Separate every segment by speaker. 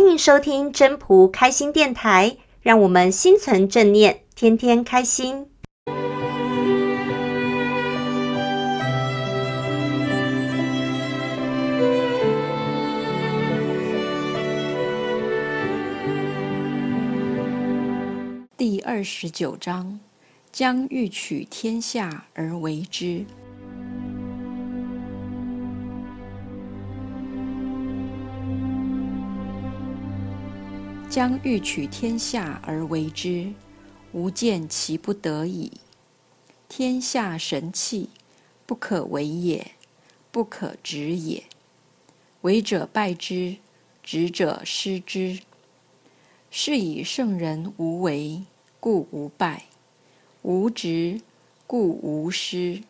Speaker 1: 欢迎收听真朴开心电台，让我们心存正念，天天开心。
Speaker 2: 第二十九章：将欲取天下而为之。将欲取天下而为之，吾见其不得已。天下神器，不可为也，不可执也。为者败之，执者失之。是以圣人无为，故无败；无执，故无失。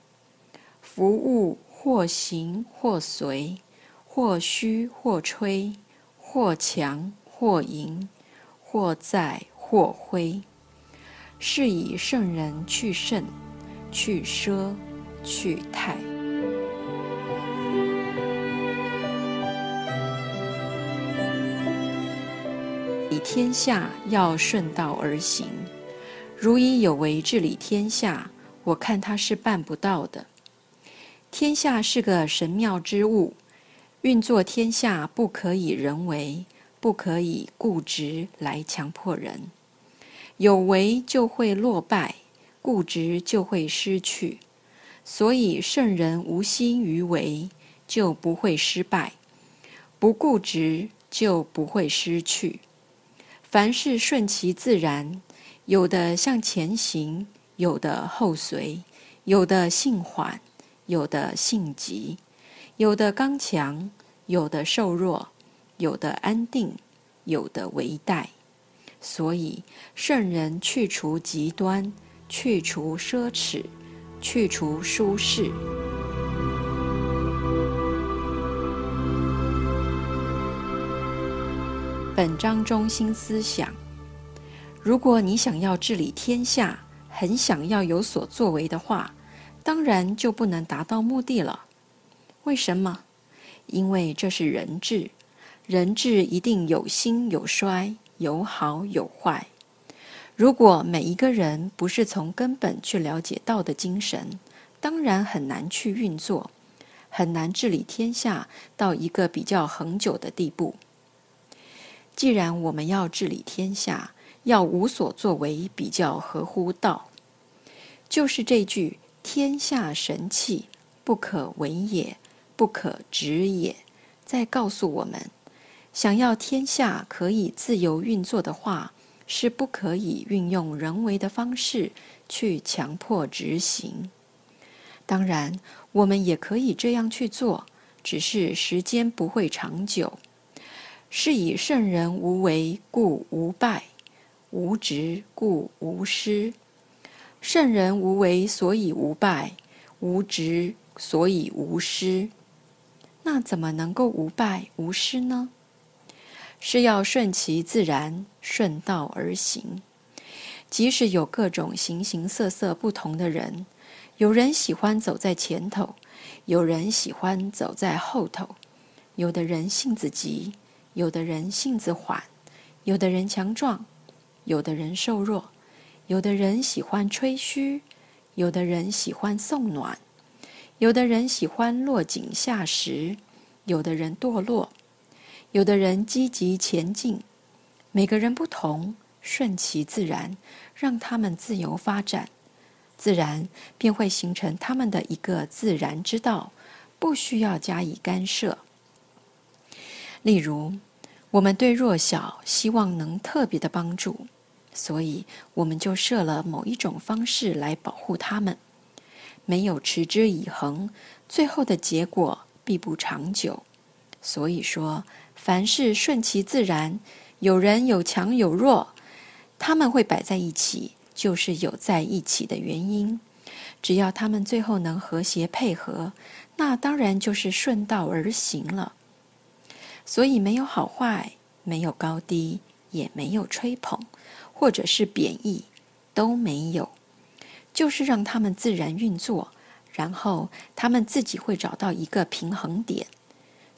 Speaker 2: 夫物或行或随，或虚或吹，或强。或盈，或在，或灰。是以圣人去甚，去奢，去泰。以天下要顺道而行。如以有为治理天下，我看他是办不到的。天下是个神妙之物，运作天下不可以人为。不可以固执来强迫人，有为就会落败，固执就会失去。所以圣人无心于为，就不会失败；不固执，就不会失去。凡事顺其自然，有的向前行，有的后随，有的性缓，有的性急，有的刚强，有的瘦弱。有的安定，有的为待，所以圣人去除极端，去除奢侈，去除舒适。本章中心思想：如果你想要治理天下，很想要有所作为的话，当然就不能达到目的了。为什么？因为这是人治。人治一定有兴有衰，有好有坏。如果每一个人不是从根本去了解道的精神，当然很难去运作，很难治理天下到一个比较恒久的地步。既然我们要治理天下，要无所作为，比较合乎道，就是这句“天下神器，不可为也，不可执也”，在告诉我们。想要天下可以自由运作的话，是不可以运用人为的方式去强迫执行。当然，我们也可以这样去做，只是时间不会长久。是以圣人无为，故无败；无执，故无失。圣人无为，所以无败；无执，所以无失。那怎么能够无败无失呢？是要顺其自然，顺道而行。即使有各种形形色色不同的人，有人喜欢走在前头，有人喜欢走在后头，有的人性子急，有的人性子缓，有的人强壮，有的人瘦弱，有的人喜欢吹嘘，有的人喜欢送暖，有的人喜欢落井下石，有的人堕落。有的人积极前进，每个人不同，顺其自然，让他们自由发展，自然便会形成他们的一个自然之道，不需要加以干涉。例如，我们对弱小希望能特别的帮助，所以我们就设了某一种方式来保护他们。没有持之以恒，最后的结果必不长久。所以说，凡事顺其自然，有人有强有弱，他们会摆在一起，就是有在一起的原因。只要他们最后能和谐配合，那当然就是顺道而行了。所以没有好坏，没有高低，也没有吹捧，或者是贬义，都没有，就是让他们自然运作，然后他们自己会找到一个平衡点。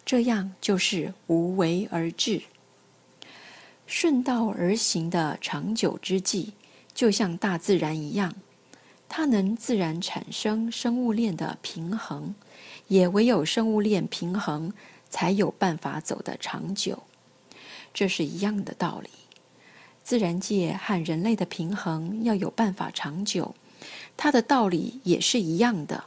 Speaker 2: 这样就是无为而治。顺道而行的长久之计，就像大自然一样，它能自然产生生物链的平衡，也唯有生物链平衡，才有办法走得长久。这是一样的道理。自然界和人类的平衡要有办法长久，它的道理也是一样的。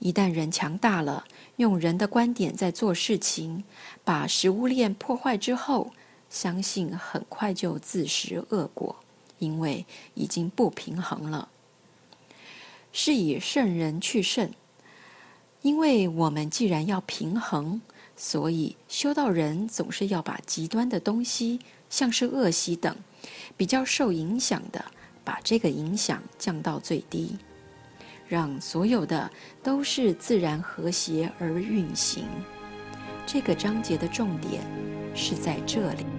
Speaker 2: 一旦人强大了，用人的观点在做事情，把食物链破坏之后，相信很快就自食恶果，因为已经不平衡了。是以圣人去圣，因为我们既然要平衡，所以修道人总是要把极端的东西，像是恶习等，比较受影响的，把这个影响降到最低，让所有的都是自然和谐而运行。这个章节的重点是在这里。